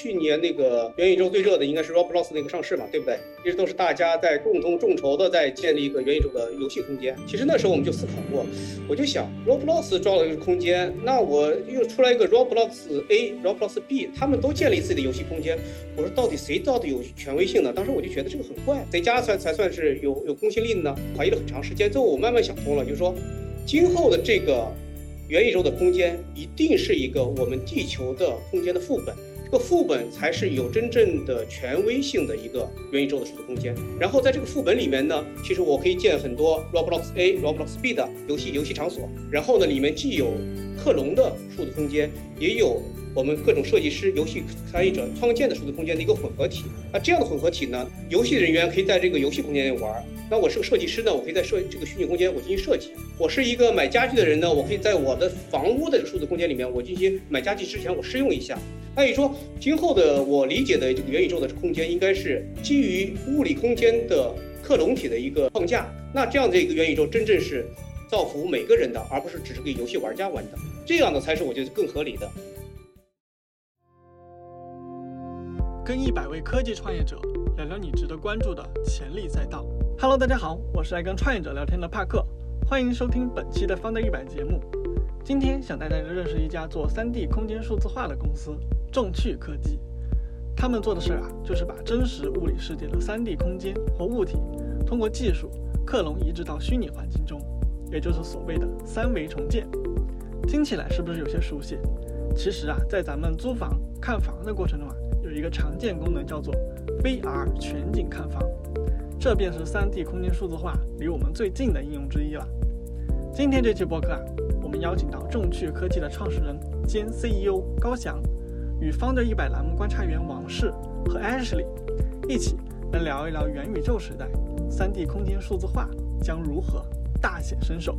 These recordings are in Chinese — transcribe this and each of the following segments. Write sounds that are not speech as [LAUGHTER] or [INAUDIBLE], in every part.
去年那个元宇宙最热的应该是 Roblox 那个上市嘛，对不对？一直都是大家在共同众筹的在建立一个元宇宙的游戏空间。其实那时候我们就思考过，我就想 Roblox 装了一个空间，那我又出来一个 Roblox A、Roblox B，他们都建立自己的游戏空间。我说到底谁到底有权威性呢？当时我就觉得这个很怪，谁家才才算是有有公信力的呢？怀疑了很长时间，最后我慢慢想通了，就是说，今后的这个元宇宙的空间一定是一个我们地球的空间的副本。这个副本才是有真正的权威性的一个元宇宙的数字空间。然后在这个副本里面呢，其实我可以建很多 Roblox A、Roblox B 的游戏游戏场所。然后呢，里面既有克隆的数字空间，也有我们各种设计师、游戏参与者创建的数字空间的一个混合体。那这样的混合体呢，游戏人员可以在这个游戏空间里玩。那我是个设计师呢，我可以在设这个虚拟空间我进行设计。我是一个买家具的人呢，我可以在我的房屋的数字空间里面，我进行买家具之前我试用一下。那你说，今后的我理解的这个元宇宙的空间，应该是基于物理空间的克隆体的一个框架。那这样的一个元宇宙，真正是造福每个人的，而不是只是给游戏玩家玩的。这样的才是我觉得更合理的。跟一百位科技创业者聊聊你值得关注的潜力赛道。Hello，大家好，我是爱跟创业者聊天的帕克，欢迎收听本期的方的一百节目。今天想带大家认识一家做 3D 空间数字化的公司。众趣科技，他们做的事儿啊，就是把真实物理世界的 3D 空间或物体，通过技术克隆移植到虚拟环境中，也就是所谓的三维重建。听起来是不是有些熟悉？其实啊，在咱们租房看房的过程中啊，有一个常见功能叫做 VR 全景看房，这便是 3D 空间数字化离我们最近的应用之一了。今天这期播客啊，我们邀请到众趣科技的创始人兼 CEO 高翔。与 Founder 一百栏目观察员王氏和 Ashley 一起来聊一聊元宇宙时代，3D 空间数字化将如何大显身手。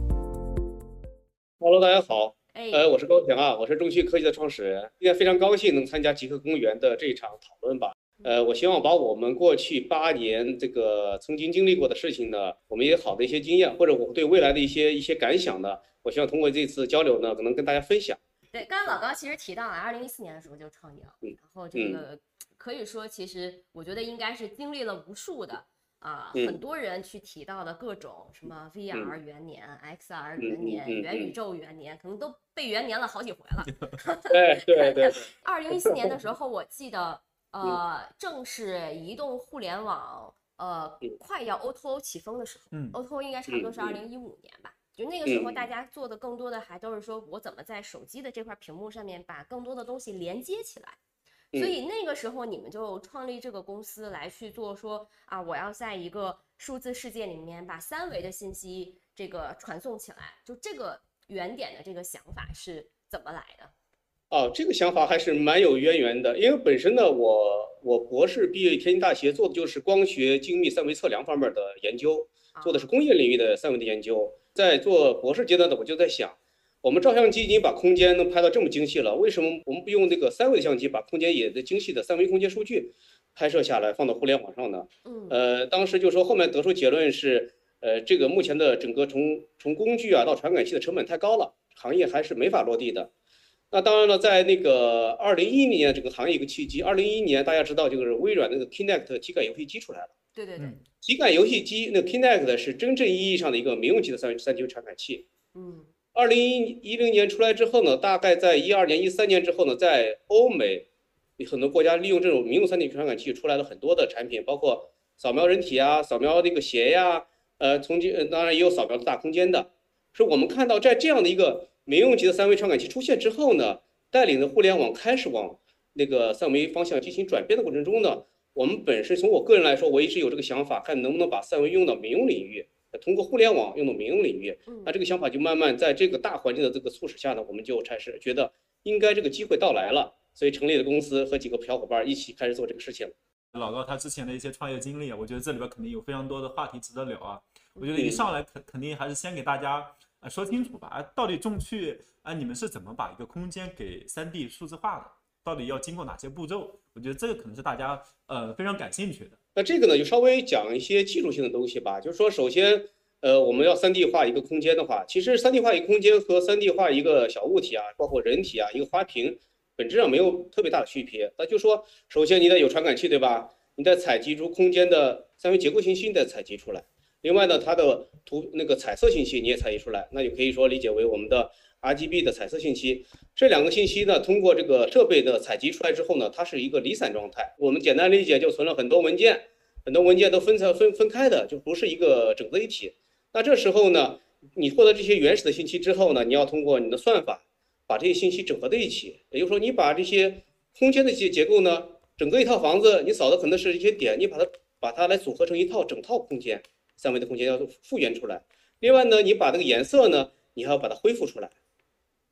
Hello，大家好，呃，我是高翔啊，我是中旭科技的创始人，今天非常高兴能参加极客公园的这一场讨论吧。呃，我希望把我们过去八年这个曾经经历过的事情呢，我们也好的一些经验，或者我对未来的一些一些感想呢，我希望通过这次交流呢，可能跟大家分享。对，刚刚老高其实提到了，二零一四年的时候就创业了，然后这个可以说，其实我觉得应该是经历了无数的啊，很多人去提到的各种什么 VR 元年、XR 元年、元宇宙元年，可能都被元年了好几回了。[LAUGHS] 对对对。[LAUGHS] 二零一四年的时候，我记得 [LAUGHS] 呃，正是移动互联网呃快要 O2O 起风的时候，嗯，O2O 应该差不多是二零一五年吧。就那个时候，大家做的更多的还都是说我怎么在手机的这块屏幕上面把更多的东西连接起来。所以那个时候你们就创立这个公司来去做，说啊，我要在一个数字世界里面把三维的信息这个传送起来。就这个原点的这个想法是怎么来的？哦，这个想法还是蛮有渊源的，因为本身呢，我我博士毕业天津大学做的就是光学精密三维测量方面的研究，做的是工业领域的三维的研究。在做博士阶段的，我就在想，我们照相机已经把空间能拍到这么精细了，为什么我们不用那个三维相机把空间也的精细的三维空间数据拍摄下来，放到互联网上呢？嗯，呃，当时就说后面得出结论是，呃，这个目前的整个从从工具啊到传感器的成本太高了，行业还是没法落地的。那当然了，在那个二零一一年这个行业一个契机，二零一一年大家知道就是微软那个 Kinect 体感游戏机出来了。对对对，体感游戏机那 Kinect 是真正意义上的一个民用级的三三 D 传感器。嗯，二零一一零年出来之后呢，大概在一二年、一三年之后呢，在欧美很多国家利用这种民用三 D 传感器出来了很多的产品，包括扫描人体啊、扫描那个鞋呀，呃，从今当然也有扫描的大空间的。是我们看到在这样的一个民用级的三维传感器出现之后呢，带领着互联网开始往那个三维方向进行转变的过程中呢。我们本身从我个人来说，我一直有这个想法，看能不能把三维用到民用领域，通过互联网用到民用领域。那这个想法就慢慢在这个大环境的这个促使下呢，我们就开始觉得应该这个机会到来了，所以成立了公司，和几个小伙伴一起开始做这个事情。老高他之前的一些创业经历，我觉得这里边肯定有非常多的话题值得聊啊。我觉得一上来肯肯定还是先给大家啊说清楚吧，啊，到底众去啊，你们是怎么把一个空间给 3D 数字化的？到底要经过哪些步骤？我觉得这个可能是大家呃非常感兴趣的。那这个呢，就稍微讲一些技术性的东西吧。就是说，首先，呃，我们要 3D 化一个空间的话，其实 3D 化一个空间和 3D 化一个小物体啊，包括人体啊，一个花瓶，本质上没有特别大的区别。那就说，首先你得有传感器，对吧？你得采集出空间的三维结构信息，你得采集出来。另外呢，它的图那个彩色信息你也采集出来，那就可以说理解为我们的 RGB 的彩色信息。这两个信息呢，通过这个设备的采集出来之后呢，它是一个离散状态。我们简单理解就存了很多文件，很多文件都分拆分分开的，就不是一个整个一体。那这时候呢，你获得这些原始的信息之后呢，你要通过你的算法把这些信息整合在一起。也就是说，你把这些空间的一些结构呢，整个一套房子，你扫的可能是一些点，你把它把它来组合成一套整套空间，三维的空间要复原出来。另外呢，你把这个颜色呢，你还要把它恢复出来。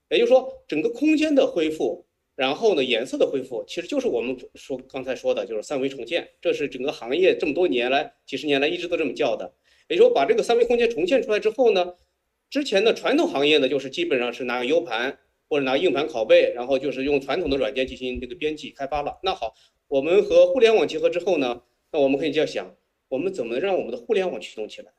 也就是说，整个空间的恢复，然后呢，颜色的恢复，其实就是我们说刚才说的，就是三维重建。这是整个行业这么多年来、几十年来一直都这么叫的。也就是说，把这个三维空间重现出来之后呢，之前的传统行业呢，就是基本上是拿个 U 盘或者拿硬盘拷贝，然后就是用传统的软件进行这个编辑开发了。那好，我们和互联网结合之后呢，那我们可以这样想，我们怎么让我们的互联网驱动起来？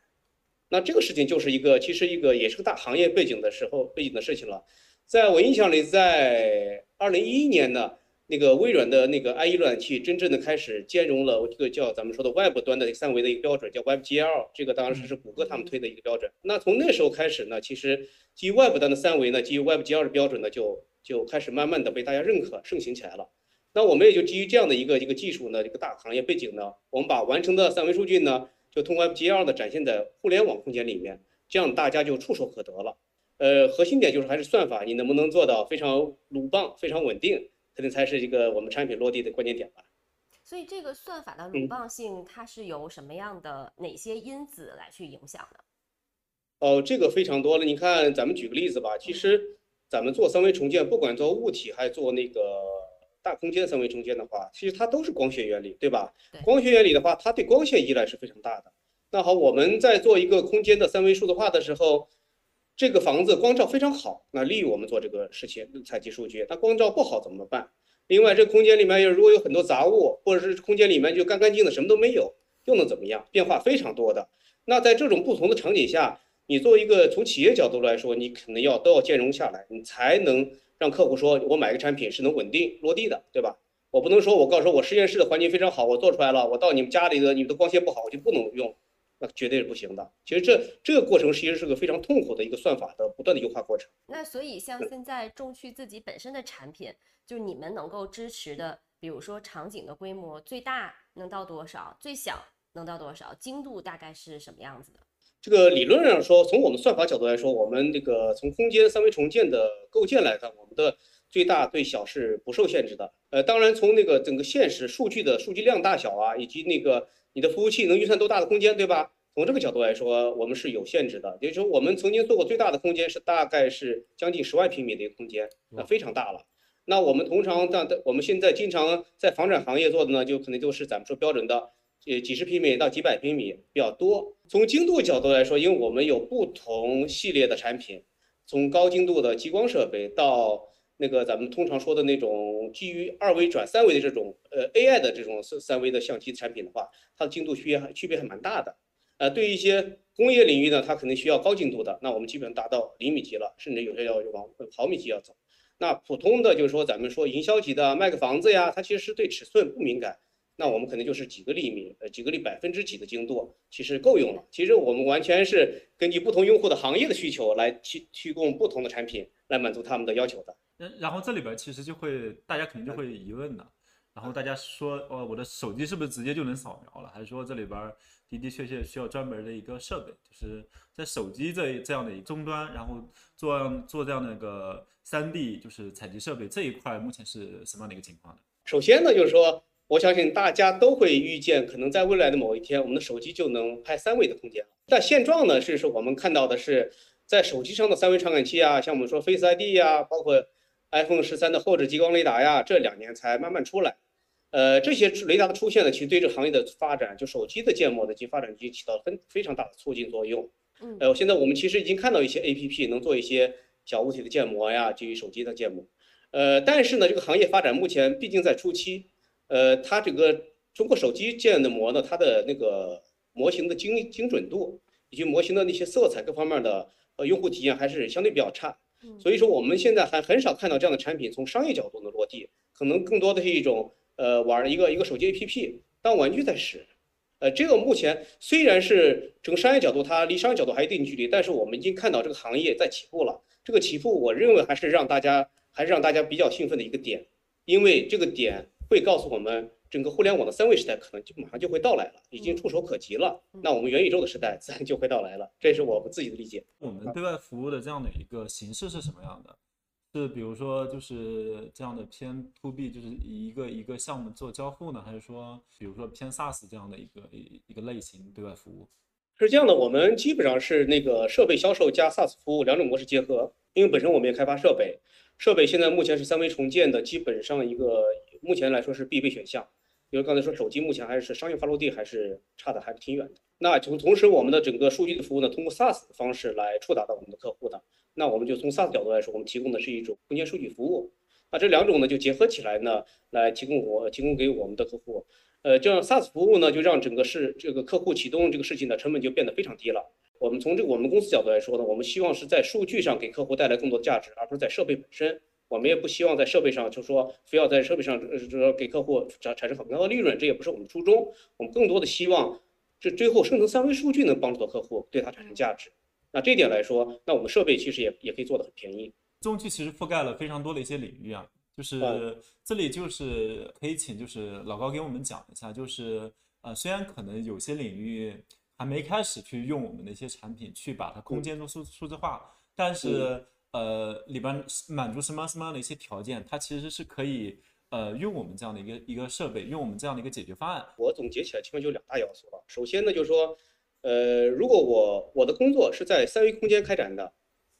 那这个事情就是一个，其实一个也是个大行业背景的时候背景的事情了。在我印象里，在二零一一年呢。那个微软的那个 IE 浏览器真正的开始兼容了这个叫咱们说的 Web 端的三维的一个标准，叫 WebGL，这个当时是谷歌他们推的一个标准。那从那时候开始呢，其实基于 Web 端的三维呢，基于 WebGL 的标准呢，就就开始慢慢的被大家认可、盛行起来了。那我们也就基于这样的一个一个技术呢，一个大行业背景呢，我们把完成的三维数据呢，就通过 WebGL 的展现在互联网空间里面，这样大家就触手可得了。呃，核心点就是还是算法，你能不能做到非常鲁棒、非常稳定？肯定才是一个我们产品落地的关键点吧。所以这个算法的鲁棒性，它是由什么样的哪些因子来去影响的？哦，这个非常多了。你看，咱们举个例子吧。其实咱们做三维重建，不管做物体还是做那个大空间三维重建的话，其实它都是光学原理，对吧？光学原理的话，它对光线依赖是非常大的。那好，我们在做一个空间的三维数字化的时候。这个房子光照非常好，那利于我们做这个事情采集数据。那光照不好怎么办？另外，这空间里面如果有很多杂物，或者是空间里面就干干净的什么都没有，又能怎么样？变化非常多的。那在这种不同的场景下，你作为一个从企业角度来说，你肯定要都要兼容下来，你才能让客户说我买个产品是能稳定落地的，对吧？我不能说我告诉说我实验室的环境非常好，我做出来了，我到你们家里的你们的光线不好，我就不能用。那绝对是不行的。其实这这个过程其实是个非常痛苦的一个算法的不断的优化过程。那所以像现在众趣自己本身的产品，就你们能够支持的，比如说场景的规模最大能到多少，最小能到多少，精度大概是什么样子的？这个理论上说，从我们算法角度来说，我们这个从空间三维重建的构建来看，我们的最大最小是不受限制的。呃，当然从那个整个现实数据的数据量大小啊，以及那个。你的服务器能运算多大的空间，对吧？从这个角度来说，我们是有限制的。也就是说，我们曾经做过最大的空间是大概是将近十万平米的一个空间，那非常大了。那我们通常在我们现在经常在房产行业做的呢，就可能就是咱们说标准的，呃，几十平米到几百平米比较多。从精度角度来说，因为我们有不同系列的产品，从高精度的激光设备到。那个咱们通常说的那种基于二维转三维的这种呃 AI 的这种三三维的相机产品的话，它的精度区别还区别还蛮大的。呃，对一些工业领域呢，它可能需要高精度的，那我们基本达到厘米级了，甚至有些要往毫米级要走。那普通的就是说咱们说营销级的卖个房子呀，它其实是对尺寸不敏感，那我们可能就是几个厘米，呃几个厘百分之几的精度，其实够用了。其实我们完全是根据不同用户的行业的需求来提提供不同的产品来满足他们的要求的。然后这里边其实就会，大家肯定就会疑问的。然后大家说，哦，我的手机是不是直接就能扫描了？还是说这里边的的确确需要专门的一个设备，就是在手机这这样的一终端，然后做做这样的一个三 D 就是采集设备这一块，目前是什么样的一个情况呢？首先呢，就是说，我相信大家都会预见，可能在未来的某一天，我们的手机就能拍三维的空间了。但现状呢，是说我们看到的是，在手机上的三维传感器啊，像我们说 Face ID 呀，包括 iPhone 十三的后置激光雷达呀，这两年才慢慢出来。呃，这些雷达的出现呢，其实对这个行业的发展，就手机的建模的及发展，已经起到了非非常大的促进作用。嗯，呃，现在我们其实已经看到一些 APP 能做一些小物体的建模呀，基于手机的建模。呃，但是呢，这个行业发展目前毕竟在初期。呃，它这个通过手机建的模呢，它的那个模型的精精准度以及模型的那些色彩各方面的呃用户体验还是相对比较差。所以说我们现在还很少看到这样的产品从商业角度能落地，可能更多的是一种呃玩一个一个手机 APP 当玩具在使。呃，这个目前虽然是从商业角度它离商业角度还有一定距离，但是我们已经看到这个行业在起步了。这个起步，我认为还是让大家还是让大家比较兴奋的一个点，因为这个点会告诉我们。整个互联网的三维时代可能就马上就会到来了，已经触手可及了。那我们元宇宙的时代自然就会到来了，这是我们自己的理解。我们对外服务的这样的一个形式是什么样的？是比如说就是这样的偏 to B，就是一个一个项目做交互呢，还是说比如说偏 SaaS 这样的一个一一个类型对外服务？是这样的，我们基本上是那个设备销售加 SaaS 服务两种模式结合，因为本身我们也开发设备，设备现在目前是三维重建的基本上一个目前来说是必备选项。因为刚才说手机目前还是商业化落地还是差的，还是挺远的。那从同时，我们的整个数据的服务呢，通过 SaaS 的方式来触达到我们的客户的。那我们就从 SaaS 角度来说，我们提供的是一种空间数据服务。那这两种呢，就结合起来呢，来提供我提供给我们的客户。呃，这样 SaaS 服务呢，就让整个是这个客户启动这个事情的成本就变得非常低了。我们从这个我们公司角度来说呢，我们希望是在数据上给客户带来更多的价值，而不是在设备本身。我们也不希望在设备上，就说非要在设备上，呃，说给客户产产生很高的利润，这也不是我们初衷。我们更多的希望，这最后生成三维数据能帮助到客户，对它产生价值。那这点来说，那我们设备其实也也可以做的很便宜。中期其实覆盖了非常多的一些领域啊，就是这里就是可以请就是老高给我们讲一下，就是呃，虽然可能有些领域还没开始去用我们的一些产品去把它空间中数数字化，但是。呃，里边满足什么什么样的一些条件，它其实是可以呃用我们这样的一个一个设备，用我们这样的一个解决方案。我总结起来基本就两大要素了。首先呢，就是说，呃，如果我我的工作是在三维空间开展的，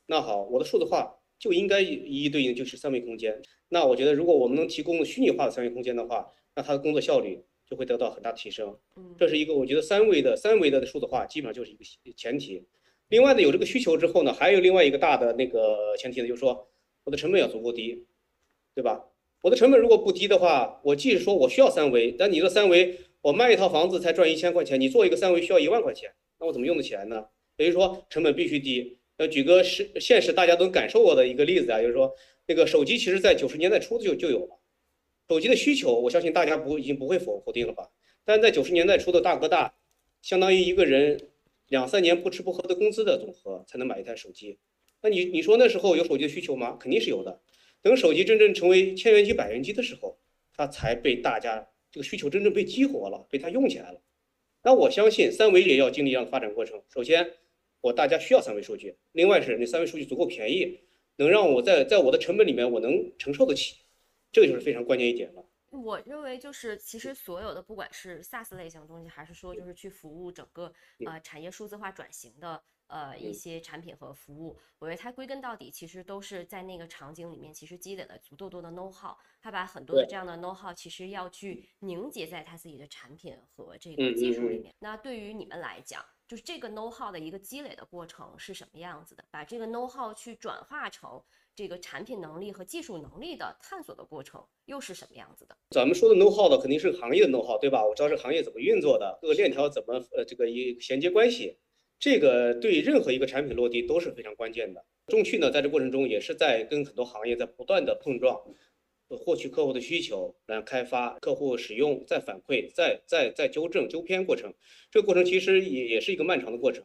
那好，我的数字化就应该一一对应就是三维空间。那我觉得，如果我们能提供虚拟化的三维空间的话，那它的工作效率就会得到很大的提升。嗯，这是一个我觉得三维的三维的数字化基本上就是一个前提。另外呢，有这个需求之后呢，还有另外一个大的那个前提呢，就是说我的成本要足够低，对吧？我的成本如果不低的话，我即使说我需要三维，但你的三维我卖一套房子才赚一千块钱，你做一个三维需要一万块钱，那我怎么用得起来呢？等于说成本必须低。呃，举个实现实大家都感受过的一个例子啊，就是说那个手机其实在九十年代初就就有了，手机的需求，我相信大家不已经不会否否定了吧？但在九十年代初的大哥大，相当于一个人。两三年不吃不喝的工资的总和才能买一台手机，那你你说那时候有手机的需求吗？肯定是有的。等手机真正成为千元机、百元机的时候，它才被大家这个需求真正被激活了，被它用起来了。那我相信三维也要经历这样的发展过程。首先，我大家需要三维数据；另外是那三维数据足够便宜，能让我在在我的成本里面我能承受得起，这个就是非常关键一点了。我认为就是，其实所有的不管是 SaaS 类型的东西，还是说就是去服务整个呃产业数字化转型的呃一些产品和服务，我觉得它归根到底其实都是在那个场景里面，其实积累了足够多的 know how，它把很多的这样的 know how 其实要去凝结在它自己的产品和这个技术里面。那对于你们来讲，就是这个 know how 的一个积累的过程是什么样子的？把这个 know how 去转化成。这个产品能力和技术能力的探索的过程又是什么样子的？咱们说的 know how 的肯定是行业的 know how，对吧？我知道这个行业怎么运作的，各个链条怎么呃这个一衔接关系，这个对任何一个产品落地都是非常关键的。众趣呢，在这过程中也是在跟很多行业在不断的碰撞，获取客户的需求，来开发客户使用，再反馈，再再再纠正纠偏过程。这个过程其实也也是一个漫长的过程。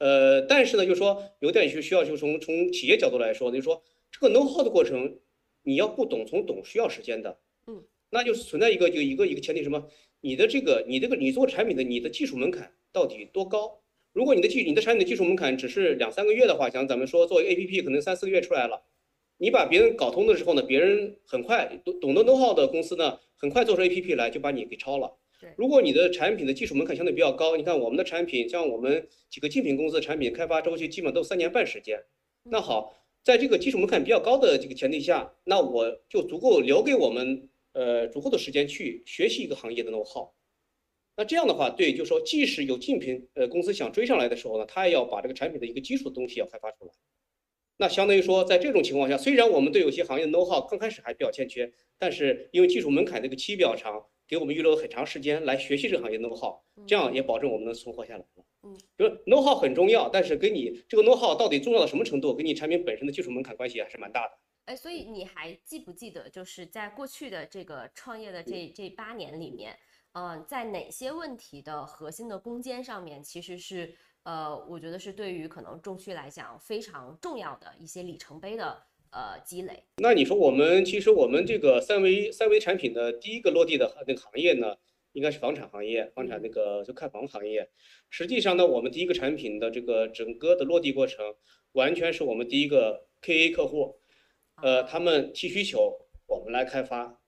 呃，但是呢，就说有点就需要就从从企业角度来说，就说。这个 know how 的过程，你要不懂从懂需要时间的，嗯，那就是存在一个就一个一个前提什么？你的这个你这个你做产品的你的技术门槛到底多高？如果你的技你的产品的技术门槛只是两三个月的话，像咱们说做 A P P 可能三四个月出来了，你把别人搞通的时候呢，别人很快懂懂得 know how 的公司呢，很快做出 A P P 来就把你给超了。如果你的产品的技术门槛相对比较高，你看我们的产品，像我们几个竞品公司的产品开发周期基本都三年半时间。那好。在这个技术门槛比较高的这个前提下，那我就足够留给我们呃足够的时间去学习一个行业的 know how。那这样的话，对，就是说，即使有竞品呃公司想追上来的时候呢，他也要把这个产品的一个基础的东西要开发出来。那相当于说，在这种情况下，虽然我们对有些行业的 know how 刚开始还比较欠缺，但是因为技术门槛这个期比较长，给我们预留了很长时间来学习这个行业 know how，这样也保证我们能存活下来。嗯，就是 know how 很重要，但是跟你这个 know how 到底重要到什么程度，跟你产品本身的技术门槛关系还是蛮大的。哎，所以你还记不记得，就是在过去的这个创业的这这八年里面，嗯，在哪些问题的核心的攻坚上面，其实是呃，我觉得是对于可能中区来讲非常重要的一些里程碑的呃积累。那你说我们其实我们这个三维三维产品的第一个落地的那个行业呢，应该是房产行业，房产那个就看房行业。实际上呢，我们第一个产品的这个整个的落地过程，完全是我们第一个 KA 客户。呃，他们提需求，我们来开发，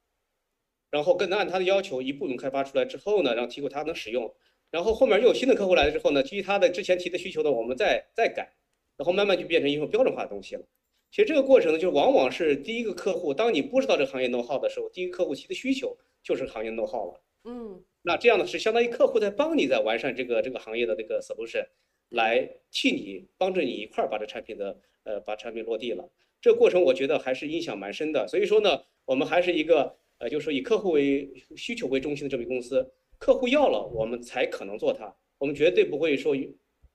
然后跟按他的要求一部分开发出来之后呢，然后提供他能使用，然后后面又有新的客户来了之后呢，基于他的之前提的需求呢，我们再再改，然后慢慢就变成一种标准化的东西了。其实这个过程呢，就往往是第一个客户，当你不知道这个行业 know how 的时候，第一个客户提的需求就是行业 know how 了。嗯，那这样呢，是相当于客户在帮你在完善这个这个行业的这个 solution，来替你帮着你一块儿把这产品的呃把产品落地了。这个过程我觉得还是印象蛮深的，所以说呢，我们还是一个呃，就是说以客户为需求为中心的这么一个公司，客户要了我们才可能做它，我们绝对不会说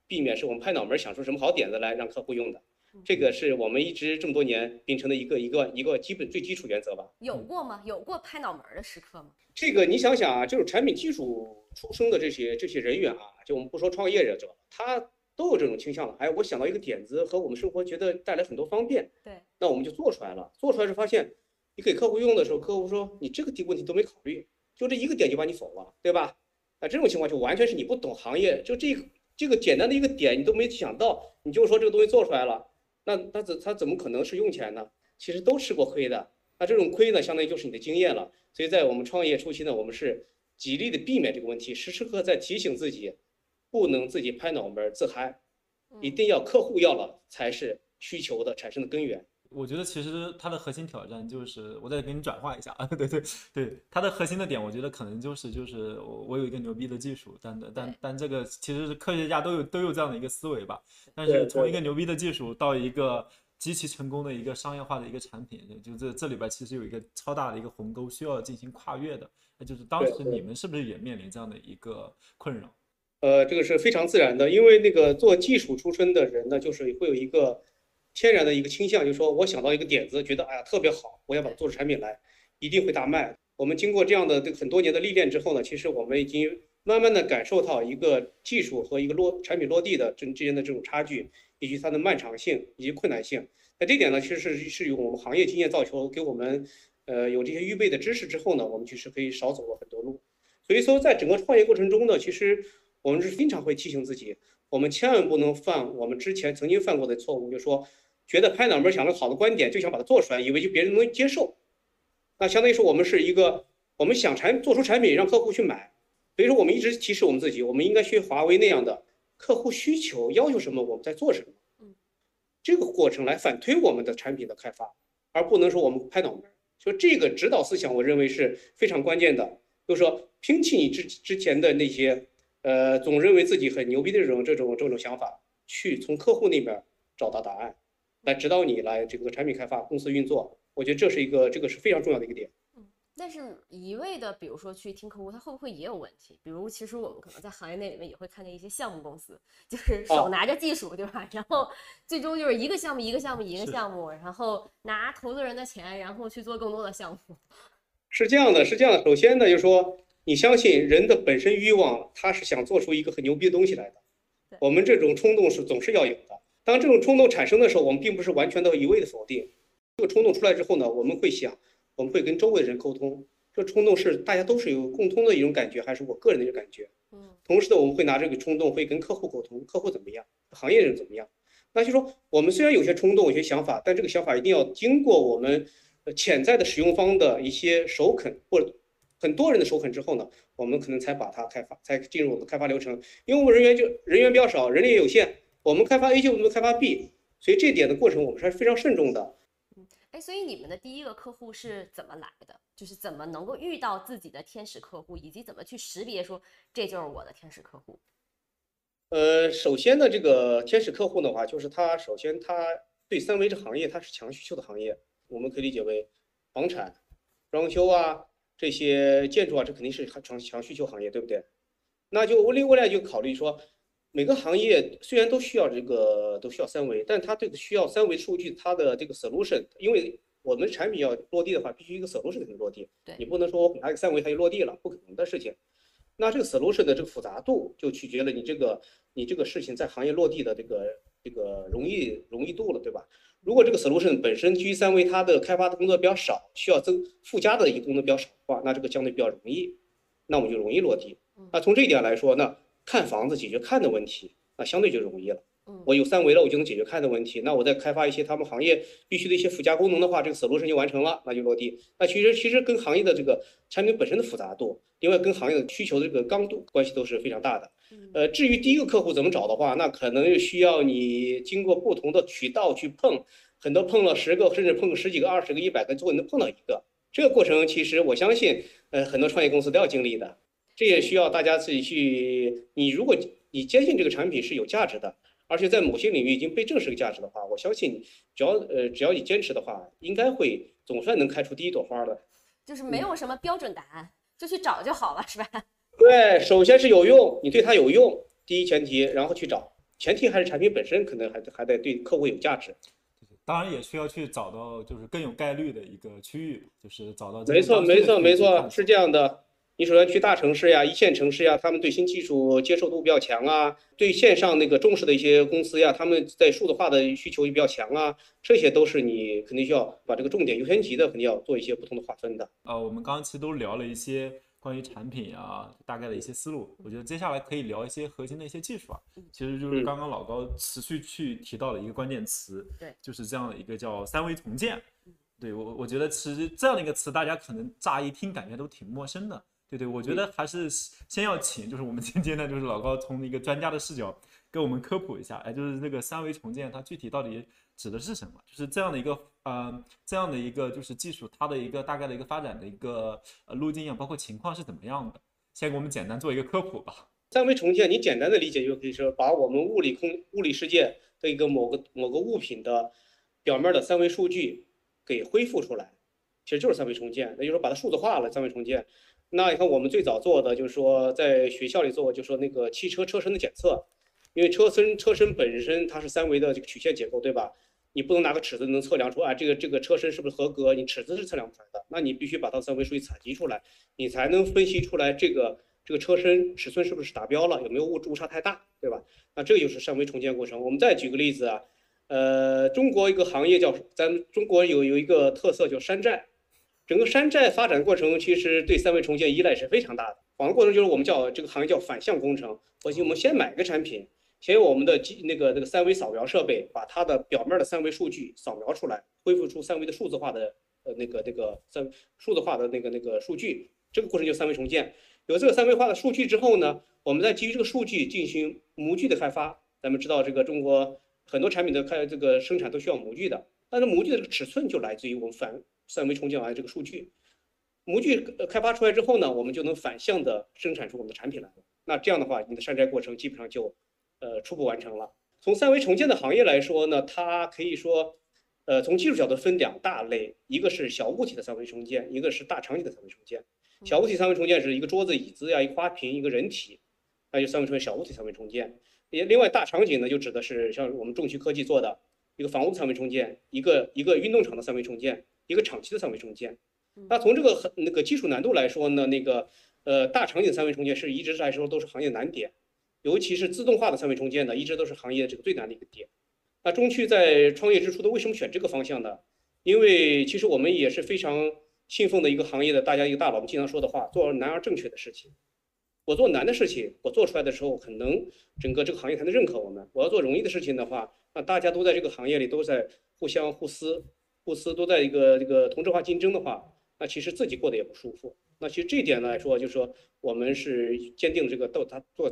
避免是我们拍脑门想出什么好点子来让客户用的，这个是我们一直这么多年秉承的一个一个一个基本最基础原则吧。有过吗？有过拍脑门的时刻吗？这个你想想啊，就是产品技术出生的这些这些人员啊，就我们不说创业者，他。都有这种倾向了，哎，我想到一个点子和我们生活觉得带来很多方便，对，那我们就做出来了。做出来是发现，你给客户用的时候，客户说你这个题问题都没考虑，就这一个点就把你否了，对吧？那这种情况就完全是你不懂行业，就这个这个简单的一个点你都没想到，你就说这个东西做出来了，那他怎他怎么可能是用钱呢？其实都吃过亏的，那这种亏呢，相当于就是你的经验了。所以在我们创业初期呢，我们是极力的避免这个问题，时时刻刻在提醒自己。不能自己拍脑门自嗨，一定要客户要了才是需求的产生的根源。我觉得其实它的核心挑战就是，我再给你转化一下 [LAUGHS] 啊，对对对，它的核心的点，我觉得可能就是就是我我有一个牛逼的技术，但但但这个其实是科学家都有都有这样的一个思维吧。但是从一个牛逼的技术到一个极其成功的一个商业化的一个产品，就这这里边其实有一个超大的一个鸿沟需要进行跨越的。那就是当时你们是不是也面临这样的一个困扰？呃，这个是非常自然的，因为那个做技术出身的人呢，就是会有一个天然的一个倾向，就是说我想到一个点子，觉得哎呀特别好，我要把它做出产品来，一定会大卖。我们经过这样的这个很多年的历练之后呢，其实我们已经慢慢的感受到一个技术和一个落产品落地的这之间的这种差距，以及它的漫长性以及困难性。那这点呢，其实是是由我们行业经验造就，给我们呃有这些预备的知识之后呢，我们其实可以少走了很多路。所以说，在整个创业过程中呢，其实。我们是经常会提醒自己，我们千万不能犯我们之前曾经犯过的错误，就是说，觉得拍脑门想了好的观点就想把它做出来，以为就别人能接受，那相当于说我们是一个，我们想产做出产品让客户去买，所以说我们一直提示我们自己，我们应该学华为那样的，客户需求要求什么我们在做什么，嗯，这个过程来反推我们的产品的开发，而不能说我们拍脑门，所以这个指导思想我认为是非常关键的，就是说摒弃你之之前的那些。呃，总认为自己很牛逼的这种这种这种想法，去从客户那边找到答案，来指导你来这个产品开发、公司运作。我觉得这是一个这个是非常重要的一个点。嗯，但是一味的，比如说去听客户，他会不会也有问题？比如，其实我们可能在行业内里面也会看见一些项目公司，就是手拿着技术，对吧？然后最终就是一个项目一个项目一个项目，然后拿投资人的钱，然后去做更多的项目。是这样的，是这样的。首先呢，就是说。你相信人的本身欲望，他是想做出一个很牛逼的东西来的。我们这种冲动是总是要有的。当这种冲动产生的时候，我们并不是完全的一味的否定。这个冲动出来之后呢，我们会想，我们会跟周围的人沟通。这冲动是大家都是有共通的一种感觉，还是我个人的一种感觉？嗯。同时呢，我们会拿这个冲动会跟客户沟通，客户怎么样，行业人怎么样？那就说，我们虽然有些冲动、有些想法，但这个想法一定要经过我们潜在的使用方的一些首肯或者。很多人的首肯之后呢，我们可能才把它开发，才进入我们的开发流程。因为我们人员就人员比较少，人力也有限，我们开发 A 就不能开发 B，所以这点的过程我们是非常慎重的。嗯，哎，所以你们的第一个客户是怎么来的？就是怎么能够遇到自己的天使客户，以及怎么去识别说这就是我的天使客户？呃，首先呢，这个天使客户的话，就是他首先他对三维这行业它是强需求的行业，我们可以理解为房产、装修啊。这些建筑啊，这肯定是强强需求行业，对不对？那就未未来就考虑说，每个行业虽然都需要这个都需要三维，但它这个需要三维数据，它的这个 solution，因为我们产品要落地的话，必须一个 solution 才能落地。对你不能说我给它一个三维，它就落地了，不可能的事情。那这个 solution 的这个复杂度就取决了你这个你这个事情在行业落地的这个这个容易容易度了，对吧？如果这个 solution 本身基于三维，它的开发的工作比较少，需要增附加的一个功能比较少的话，那这个相对比较容易，那我们就容易落地。那从这一点来说，那看房子解决看的问题，那相对就容易了。我有三维了，我就能解决看的问题。那我再开发一些他们行业必须的一些附加功能的话，这个 solution 就完成了，那就落地。那其实其实跟行业的这个产品本身的复杂度，另外跟行业的需求的这个刚度关系都是非常大的。呃，至于第一个客户怎么找的话，那可能又需要你经过不同的渠道去碰，很多碰了十个，甚至碰十几个、二十个、一百个，最后能碰到一个。这个过程其实我相信，呃，很多创业公司都要经历的。这也需要大家自己去。你如果你坚信这个产品是有价值的，而且在某些领域已经被证实个价值的话，我相信只要呃只要你坚持的话，应该会总算能开出第一朵花的。就是没有什么标准答案，就去找就好了，是吧？[LAUGHS] 对，首先是有用，你对它有用，第一前提，然后去找，前提还是产品本身可能还还得对客户有价值。当然也需要去找到就是更有概率的一个区域，就是找到。没错，没错，没错，是这样的。你首先去大城市呀、一线城市呀，他们对新技术接受度比较强啊，对线上那个重视的一些公司呀，他们在数字化的需求也比较强啊，这些都是你肯定需要把这个重点优先级的，肯定要做一些不同的划分的。呃，我们刚刚其实都聊了一些关于产品啊，大概的一些思路，我觉得接下来可以聊一些核心的一些技术啊，其实就是刚刚老高持续去提到的一个关键词，对，就是这样的一个叫三维重建。对我，我觉得其实这样的一个词，大家可能乍一听感觉都挺陌生的。对对，我觉得还是先要请，就是我们今天呢，就是老高从一个专家的视角给我们科普一下，哎，就是这个三维重建它具体到底指的是什么？就是这样的一个呃，这样的一个就是技术，它的一个大概的一个发展的一个呃路径啊，包括情况是怎么样的？先给我们简单做一个科普吧。三维重建，你简单的理解就可以说，把我们物理空物理世界的一个某个某个物品的表面的三维数据给恢复出来，其实就是三维重建，那就是说把它数字化了，三维重建。那你看，我们最早做的就是说，在学校里做，就是说那个汽车车身的检测，因为车身车身本身它是三维的这个曲线结构，对吧？你不能拿个尺子能测量出啊，这个这个车身是不是合格？你尺子是测量不出来的，那你必须把它三维数据采集出来，你才能分析出来这个这个车身尺寸是不是达标了，有没有误误差太大，对吧？那这个就是三维重建过程。我们再举个例子啊，呃，中国一个行业叫咱中国有有一个特色叫山寨。整个山寨发展过程其实对三维重建依赖是非常大的。反的过程就是我们叫这个行业叫反向工程。核心我们先买个产品，先用我们的机那个那个三维扫描设备把它的表面的三维数据扫描出来，恢复出三维的数字化的呃那个那个三数字化的那个那个数据。这个过程就三维重建。有这个三维化的数据之后呢，我们再基于这个数据进行模具的开发。咱们知道这个中国很多产品的开这个生产都需要模具的，但是模具的尺寸就来自于我们反。三维重建完这个数据，模具开发出来之后呢，我们就能反向的生产出我们的产品来了。那这样的话，你的山寨过程基本上就，呃，初步完成了。从三维重建的行业来说呢，它可以说，呃，从技术角度分两大类，一个是小物体的三维重建，一个是大场景的三维重建。小物体三维重建是一个桌子、椅子呀，一个花瓶、一个人体，那就三维重建小物体三维重建。也另外大场景呢，就指的是像我们众趣科技做的一个房屋三维重建，一个一个运动场的三维重建。一个场期的三维重建，那从这个很那个技术难度来说呢，那个呃大场景三维重建是一直来说都是行业难点，尤其是自动化的三维重建呢，一直都是行业这个最难的一个点。那中区在创业之初的为什么选这个方向呢？因为其实我们也是非常信奉的一个行业的大家一个大佬们经常说的话，做难而正确的事情。我做难的事情，我做出来的时候，可能整个这个行业才能认可我们。我要做容易的事情的话，那大家都在这个行业里都在互相互撕。公司都在一个这个同质化竞争的话，那其实自己过得也不舒服。那其实这一点来说，就是说我们是坚定这个到它做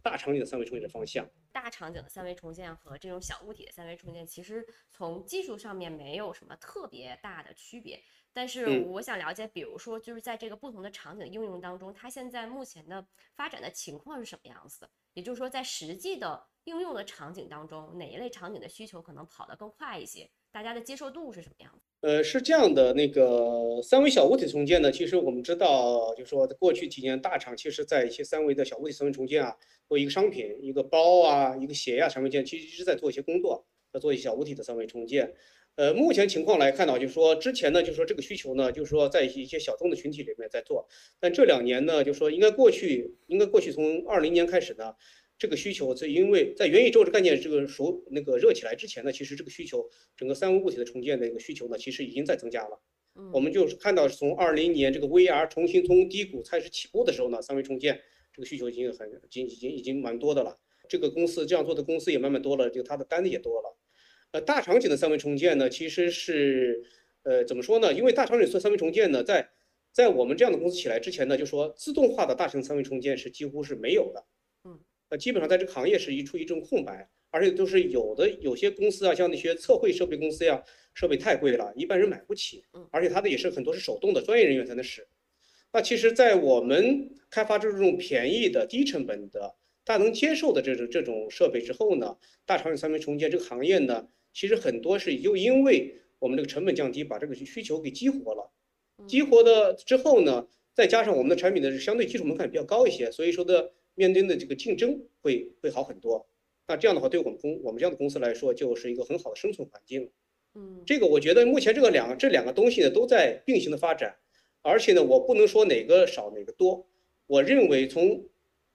大场景的三维重建的方向。大场景的三维重建和这种小物体的三维重建，其实从技术上面没有什么特别大的区别。但是我想了解，比如说就是在这个不同的场景应用当中，它现在目前的发展的情况是什么样子的？也就是说，在实际的应用的场景当中，哪一类场景的需求可能跑得更快一些？大家的接受度是什么样子？呃，是这样的，那个三维小物体重建呢，其实我们知道，就是说过去几年大厂其实在一些三维的小物体三维重建啊，做一个商品，一个包啊，一个鞋呀，产品件，其实一直在做一些工作，在做一些小物体的三维重建。呃，目前情况来看呢，就是说之前呢，就是说这个需求呢，就是说在一些小众的群体里面在做，但这两年呢，就是说应该过去，应该过去从二零年开始呢。这个需求是因为在元宇宙这概念这个熟那个热起来之前呢，其实这个需求整个三维物体的重建的一个需求呢，其实已经在增加了。我们就是看到从二零年这个 VR 重新从低谷开始起步的时候呢，三维重建这个需求已经很已经已经已经蛮多的了。这个公司这样做的公司也慢慢多了，就它的单子也多了。呃，大场景的三维重建呢，其实是呃怎么说呢？因为大场景做三维重建呢，在在我们这样的公司起来之前呢，就说自动化的大型三维重建是几乎是没有的。那基本上在这个行业是一处于这种空白，而且都是有的有些公司啊，像那些测绘设备公司呀，设备太贵了，一般人买不起，而且它的也是很多是手动的，专业人员才能使。那其实，在我们开发出这种便宜的、低成本的、大家能接受的这种这种设备之后呢，大场景三维重建这个行业呢，其实很多是又因为我们这个成本降低，把这个需求给激活了。激活的之后呢，再加上我们的产品的相对基础门槛比较高一些，所以说的。面对的这个竞争会会好很多，那这样的话，对我们公我们这样的公司来说，就是一个很好的生存环境。嗯，这个我觉得目前这个两这两个东西呢都在并行的发展，而且呢，我不能说哪个少哪个多。我认为从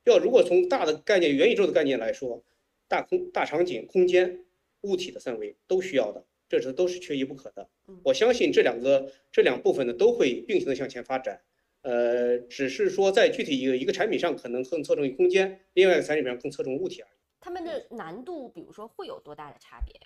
要如果从大的概念元宇宙的概念来说，大空大场景空间物体的三维都需要的，这是都是缺一不可的。我相信这两个这两部分呢都会并行的向前发展。呃，只是说在具体一个一个产品上可能更侧重于空间，另外一个产品上更侧重物体而已。它们的难度，比如说会有多大的差别？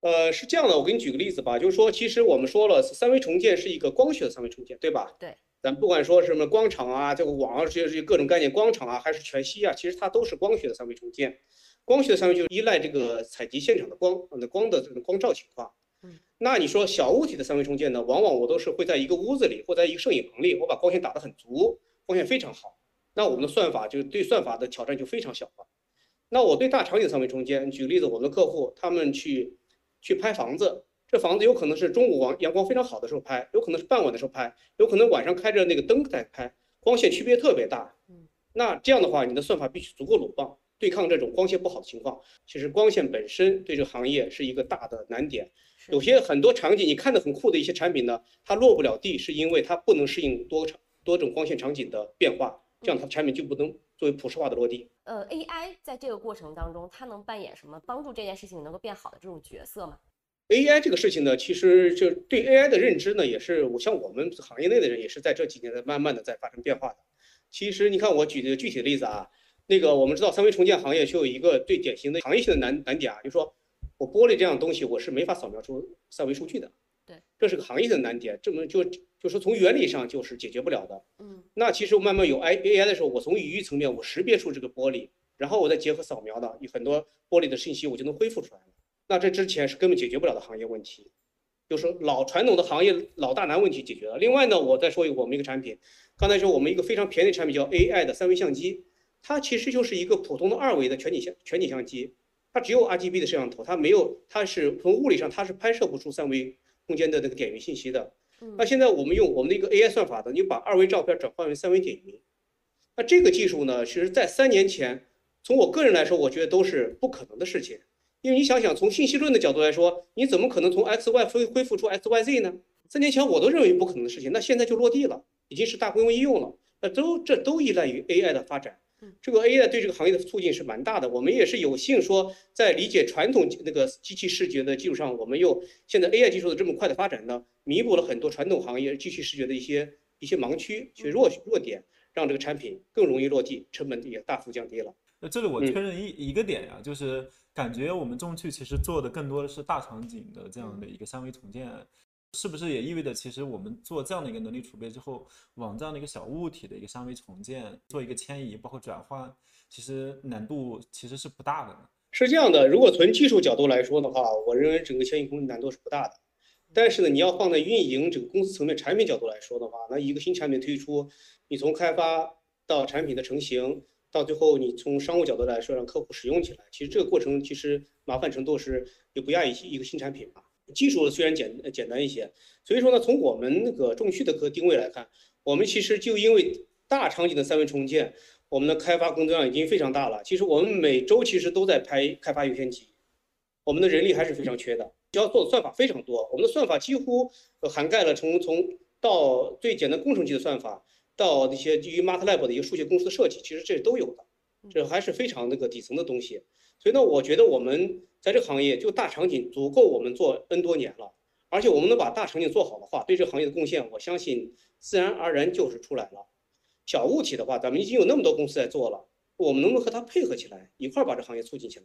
呃，是这样的，我给你举个例子吧，就是说，其实我们说了，三维重建是一个光学的三维重建，对吧？对。咱不管说什么光场啊，这个网啊，这些各种概念，光场啊，还是全息啊，其实它都是光学的三维重建。光学的三维就依赖这个采集现场的光，那光的这个光照情况。那你说小物体的三维重建呢？往往我都是会在一个屋子里或在一个摄影棚里，我把光线打得很足，光线非常好。那我们的算法就对算法的挑战就非常小了。那我对大场景三维重建，举个例子，我们的客户他们去去拍房子，这房子有可能是中午阳阳光非常好的时候拍，有可能是傍晚的时候拍，有可能晚上开着那个灯在拍，光线区别特别大。那这样的话，你的算法必须足够鲁棒，对抗这种光线不好的情况。其实光线本身对这个行业是一个大的难点。有些很多场景你看的很酷的一些产品呢，它落不了地，是因为它不能适应多场多种光线场景的变化，这样它产品就不能作为普适化的落地。呃，AI 在这个过程当中，它能扮演什么帮助这件事情能够变好的这种角色吗？AI 这个事情呢，其实就对 AI 的认知呢，也是我像我们行业内的人，也是在这几年在慢慢的在发生变化的。其实你看我举个具体的例子啊，那个我们知道三维重建行业就有一个最典型的行业性的难难点啊，就是说。我玻璃这样的东西，我是没法扫描出三维数据的。对，这是个行业的难点，这么就就是从原理上就是解决不了的。嗯，那其实我慢慢有 I A I 的时候，我从语义层面我识别出这个玻璃，然后我再结合扫描的，有很多玻璃的信息我就能恢复出来了。那这之前是根本解决不了的行业问题，就是老传统的行业老大难问题解决了。另外呢，我再说一个我们一个产品，刚才说我们一个非常便宜的产品叫 A I 的三维相机，它其实就是一个普通的二维的全景相全景相机。它只有 RGB 的摄像头，它没有，它是从物理上它是拍摄不出三维空间的那个点云信息的。那现在我们用我们的一个 AI 算法的，你把二维照片转换为三维点云。那这个技术呢，其实在三年前，从我个人来说，我觉得都是不可能的事情。因为你想想，从信息论的角度来说，你怎么可能从 X Y 恢恢复出 X Y Z 呢？三年前我都认为不可能的事情，那现在就落地了，已经是大规模应用了。那都这都依赖于 AI 的发展。这个 AI 对这个行业的促进是蛮大的，我们也是有幸说，在理解传统那个机器视觉的基础上，我们又现在 AI 技术的这么快的发展呢，弥补了很多传统行业机器视觉的一些一些盲区、去弱弱点，让这个产品更容易落地，成本也大幅降低了。那这里我确认一一个点呀，就是感觉我们中趣其实做的更多的是大场景的这样的一个三维重建。是不是也意味着，其实我们做这样的一个能力储备之后，往这样的一个小物体的一个三维重建做一个迁移，包括转换，其实难度其实是不大的。是这样的，如果从技术角度来说的话，我认为整个迁移工程难度是不大的。但是呢，你要放在运营整个公司层面、产品角度来说的话，那一个新产品推出，你从开发到产品的成型，到最后你从商务角度来说让客户使用起来，其实这个过程其实麻烦程度是也不亚于一个新产品吧。技术虽然简简单一些，所以说呢，从我们那个众趣的个定位来看，我们其实就因为大场景的三维重建，我们的开发工作量已经非常大了。其实我们每周其实都在拍开发优先级，我们的人力还是非常缺的，要做的算法非常多，我们的算法几乎涵盖了从从到最简单工程级的算法，到那些基于 MATLAB 的一个数学公式设计，其实这都有的，这还是非常那个底层的东西。所以呢，我觉得我们在这个行业就大场景足够我们做 N 多年了，而且我们能把大场景做好的话，对这个行业的贡献，我相信自然而然就是出来了。小物体的话，咱们已经有那么多公司在做了，我们能不能和它配合起来，一块儿把这行业促进起来？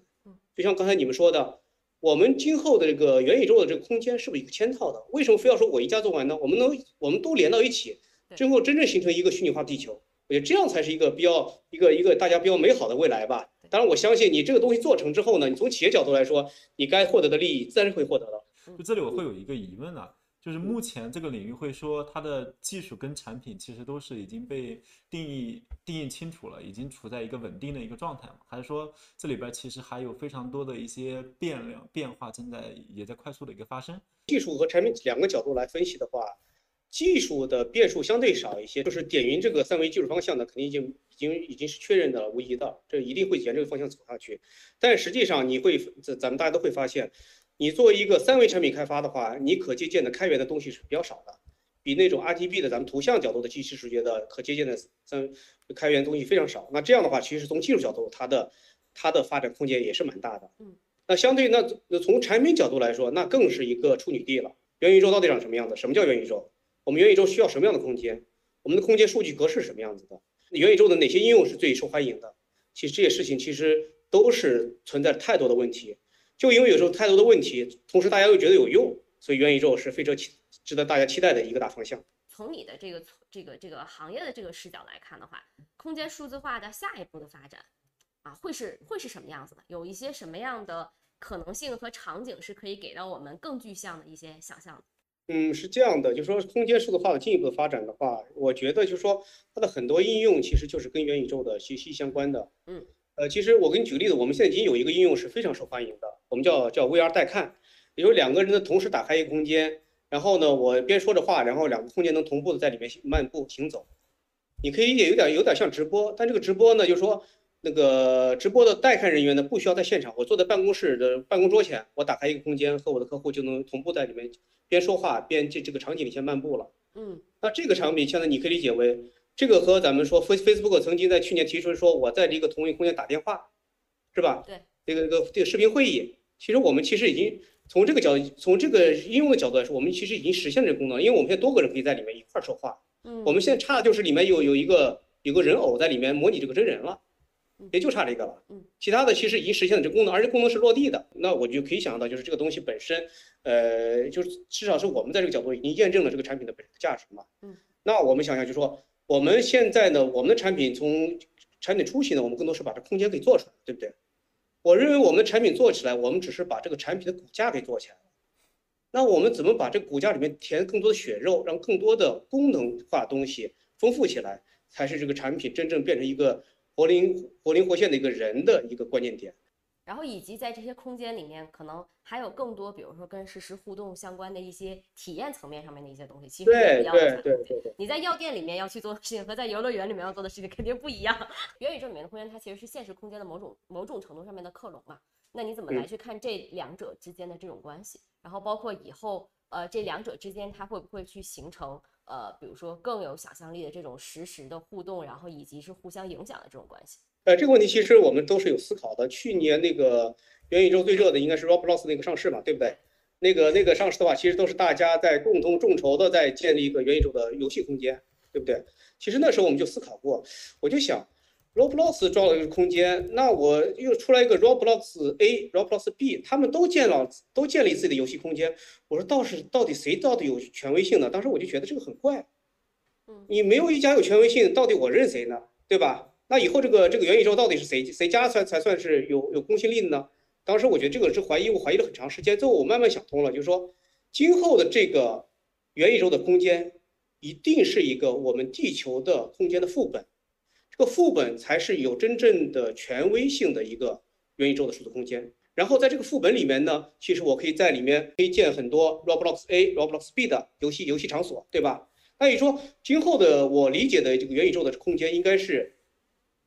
就像刚才你们说的，我们今后的这个元宇宙的这个空间是不是一个嵌套的？为什么非要说我一家做完呢？我们能，我们都连到一起，最后真正形成一个虚拟化地球，我觉得这样才是一个比较一个一个大家比较美好的未来吧。当然，我相信你这个东西做成之后呢，你从企业角度来说，你该获得的利益自然是会获得的。就这里我会有一个疑问啊，就是目前这个领域会说它的技术跟产品其实都是已经被定义定义清楚了，已经处在一个稳定的一个状态吗？还是说这里边其实还有非常多的一些变量变化正在也在快速的一个发生？技术和产品两个角度来分析的话。技术的变数相对少一些，就是点云这个三维技术方向呢，肯定已经已经已经是确认的了，无疑的，这一定会沿这个方向走下去。但实际上，你会咱咱们大家都会发现，你作为一个三维产品开发的话，你可借鉴的开源的东西是比较少的，比那种 RTB 的咱们图像角度的机器视觉的可借鉴的三开源东西非常少。那这样的话，其实从技术角度，它的它的发展空间也是蛮大的。嗯，那相对那那从产品角度来说，那更是一个处女地了。元宇宙到底长什么样子？什么叫元宇宙？我们元宇宙需要什么样的空间？我们的空间数据格式什么样子的？元宇宙的哪些应用是最受欢迎的？其实这些事情其实都是存在太多的问题。就因为有时候太多的问题，同时大家又觉得有用，所以元宇宙是非常期值得大家期待的一个大方向。从你的这个这个这个行业的这个视角来看的话，空间数字化的下一步的发展啊，会是会是什么样子的？有一些什么样的可能性和场景是可以给到我们更具象的一些想象的？嗯，是这样的，就是说空间数字化的进一步的发展的话，我觉得就是说它的很多应用其实就是跟元宇宙的息息相关的。嗯，呃，其实我给你举个例子，我们现在已经有一个应用是非常受欢迎的，我们叫叫 VR 带看，也就是两个人呢同时打开一个空间，然后呢，我边说着话，然后两个空间能同步的在里面漫步行走。你可以也有点有点像直播，但这个直播呢，就是说那个直播的带看人员呢不需要在现场，我坐在办公室的办公桌前，我打开一个空间和我的客户就能同步在里面。边说话边这这个场景里先漫步了，嗯，那这个场景现在你可以理解为，这个和咱们说 Face Facebook 曾经在去年提出说我在这个同一空间打电话，是吧？对，这个这个这个视频会议，其实我们其实已经从这个角从这个应用的角度来说，我们其实已经实现了这个功能，因为我们现在多个人可以在里面一块说话，嗯，我们现在差的就是里面有有一个有个人偶在里面模拟这个真人了。也就差这个了，嗯，其他的其实已经实现了这功能，而且功能是落地的。那我就可以想象到，就是这个东西本身，呃，就是至少是我们在这个角度已经验证了这个产品的本身价值嘛，嗯。那我们想想，就说我们现在呢，我们的产品从产品初期呢，我们更多是把这空间给做出来，对不对？我认为我们的产品做起来，我们只是把这个产品的骨架给做起来了。那我们怎么把这个骨架里面填更多的血肉，让更多的功能化东西丰富起来，才是这个产品真正变成一个。活灵活灵活现的一个人的一个关键点，然后以及在这些空间里面，可能还有更多，比如说跟实时互动相关的一些体验层面上面的一些东西，其实也比较对对对对。你在药店里面要去做的事情和在游乐园里面要做的事情肯定不一样。元宇宙里面的空间，它其实是现实空间的某种某种程度上面的克隆嘛？那你怎么来去看这两者之间的这种关系？然后包括以后，呃，这两者之间它会不会去形成？呃，比如说更有想象力的这种实时的互动，然后以及是互相影响的这种关系。呃，这个问题其实我们都是有思考的。去年那个元宇宙最热的应该是 Roblox 那个上市嘛，对不对？那个那个上市的话，其实都是大家在共同众筹的，在建立一个元宇宙的游戏空间，对不对？其实那时候我们就思考过，我就想。Roblox 装了一个空间，那我又出来一个 Roblox A、Roblox B，他们都建了，都建立自己的游戏空间。我说，倒是到底谁到底有权威性呢？当时我就觉得这个很怪。你没有一家有权威性，到底我认谁呢？对吧？那以后这个这个元宇宙到底是谁谁家才才算是有有公信力的呢？当时我觉得这个是怀疑，我怀疑了很长时间。最后我慢慢想通了，就是说，今后的这个元宇宙的空间，一定是一个我们地球的空间的副本。这个副本才是有真正的权威性的一个元宇宙的数字空间。然后在这个副本里面呢，其实我可以在里面可以建很多 Roblox A、Roblox B 的游戏游戏场所，对吧？那你说今后的我理解的这个元宇宙的空间，应该是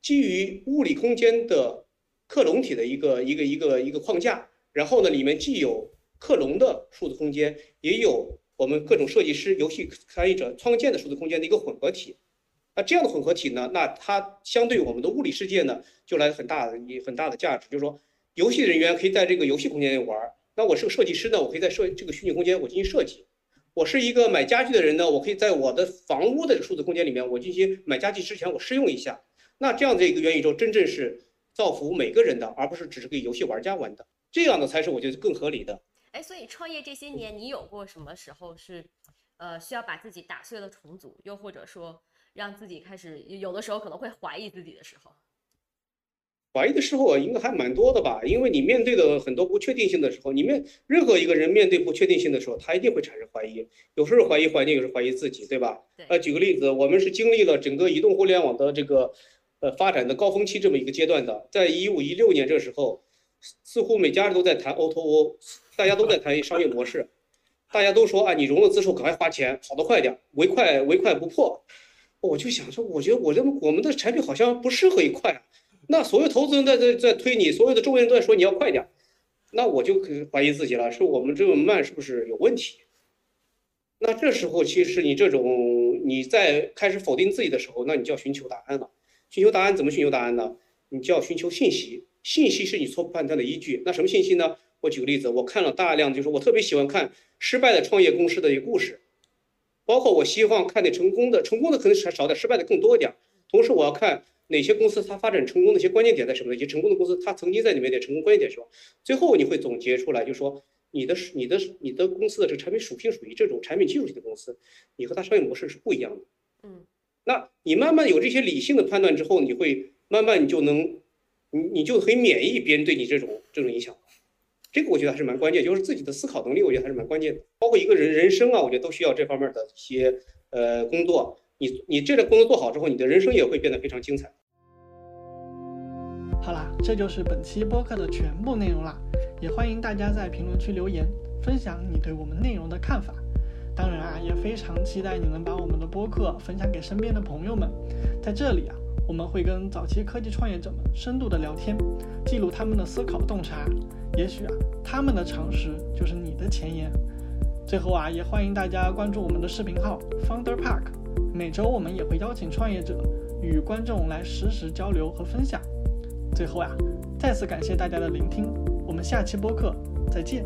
基于物理空间的克隆体的一个一个一个一个框架，然后呢，里面既有克隆的数字空间，也有我们各种设计师、游戏参与者创建的数字空间的一个混合体。那这样的混合体呢，那它相对我们的物理世界呢，就来很大的一很大的价值，就是说。游戏人员可以在这个游戏空间内玩儿。那我是个设计师呢，我可以在设这个虚拟空间我进行设计。我是一个买家具的人呢，我可以在我的房屋的数字空间里面，我进行买家具之前我试用一下。那这样的一个元宇宙真正是造福每个人的，而不是只是给游戏玩家玩的。这样的才是我觉得更合理的。哎，所以创业这些年，你有过什么时候是，呃，需要把自己打碎了重组，又或者说让自己开始有的时候可能会怀疑自己的时候？怀疑的时候应该还蛮多的吧，因为你面对的很多不确定性的时候，你面任何一个人面对不确定性的时候，他一定会产生怀疑，有时候怀疑环境，有时候怀疑自己，对吧？呃，举个例子，我们是经历了整个移动互联网的这个呃发展的高峰期这么一个阶段的，在一五一六年这时候，似乎每家人都在谈 O2O，大家都在谈商业模式，大家都说啊，你融了资后赶快花钱，跑得快点，唯快唯快不破。我就想说，我觉得我这我们的产品好像不适合一快啊。那所有投资人在在在推你，所有的周围人都在说你要快点，那我就怀疑自己了，是我们这么慢是不是有问题？那这时候其实你这种你在开始否定自己的时候，那你就要寻求答案了。寻求答案怎么寻求答案呢？你就要寻求信息，信息是你错误判断的依据。那什么信息呢？我举个例子，我看了大量，就是我特别喜欢看失败的创业公司的一个故事，包括我希望看点成功的，成功的可能少少点，失败的更多一点。同时我要看。哪些公司它发展成功的一些关键点在什么？一些成功的公司它曾经在里面的成功关键点是吧？最后你会总结出来，就说你的你的你的公司的这个产品属性属于这种产品技术型的公司，你和它商业模式是不一样的。嗯，那你慢慢有这些理性的判断之后，你会慢慢你就能你你就可以免疫别人对你这种这种影响。这个我觉得还是蛮关键，就是自己的思考能力，我觉得还是蛮关键的。包括一个人人生啊，我觉得都需要这方面的一些呃工作。你你这个工作做好之后，你的人生也会变得非常精彩。好啦，这就是本期播客的全部内容啦，也欢迎大家在评论区留言，分享你对我们内容的看法。当然啊，也非常期待你能把我们的播客分享给身边的朋友们。在这里啊，我们会跟早期科技创业者们深度的聊天，记录他们的思考洞察。也许啊，他们的常识就是你的前沿。最后啊，也欢迎大家关注我们的视频号 Founder Park，每周我们也会邀请创业者与观众来实时交流和分享。最后啊，再次感谢大家的聆听，我们下期播客再见。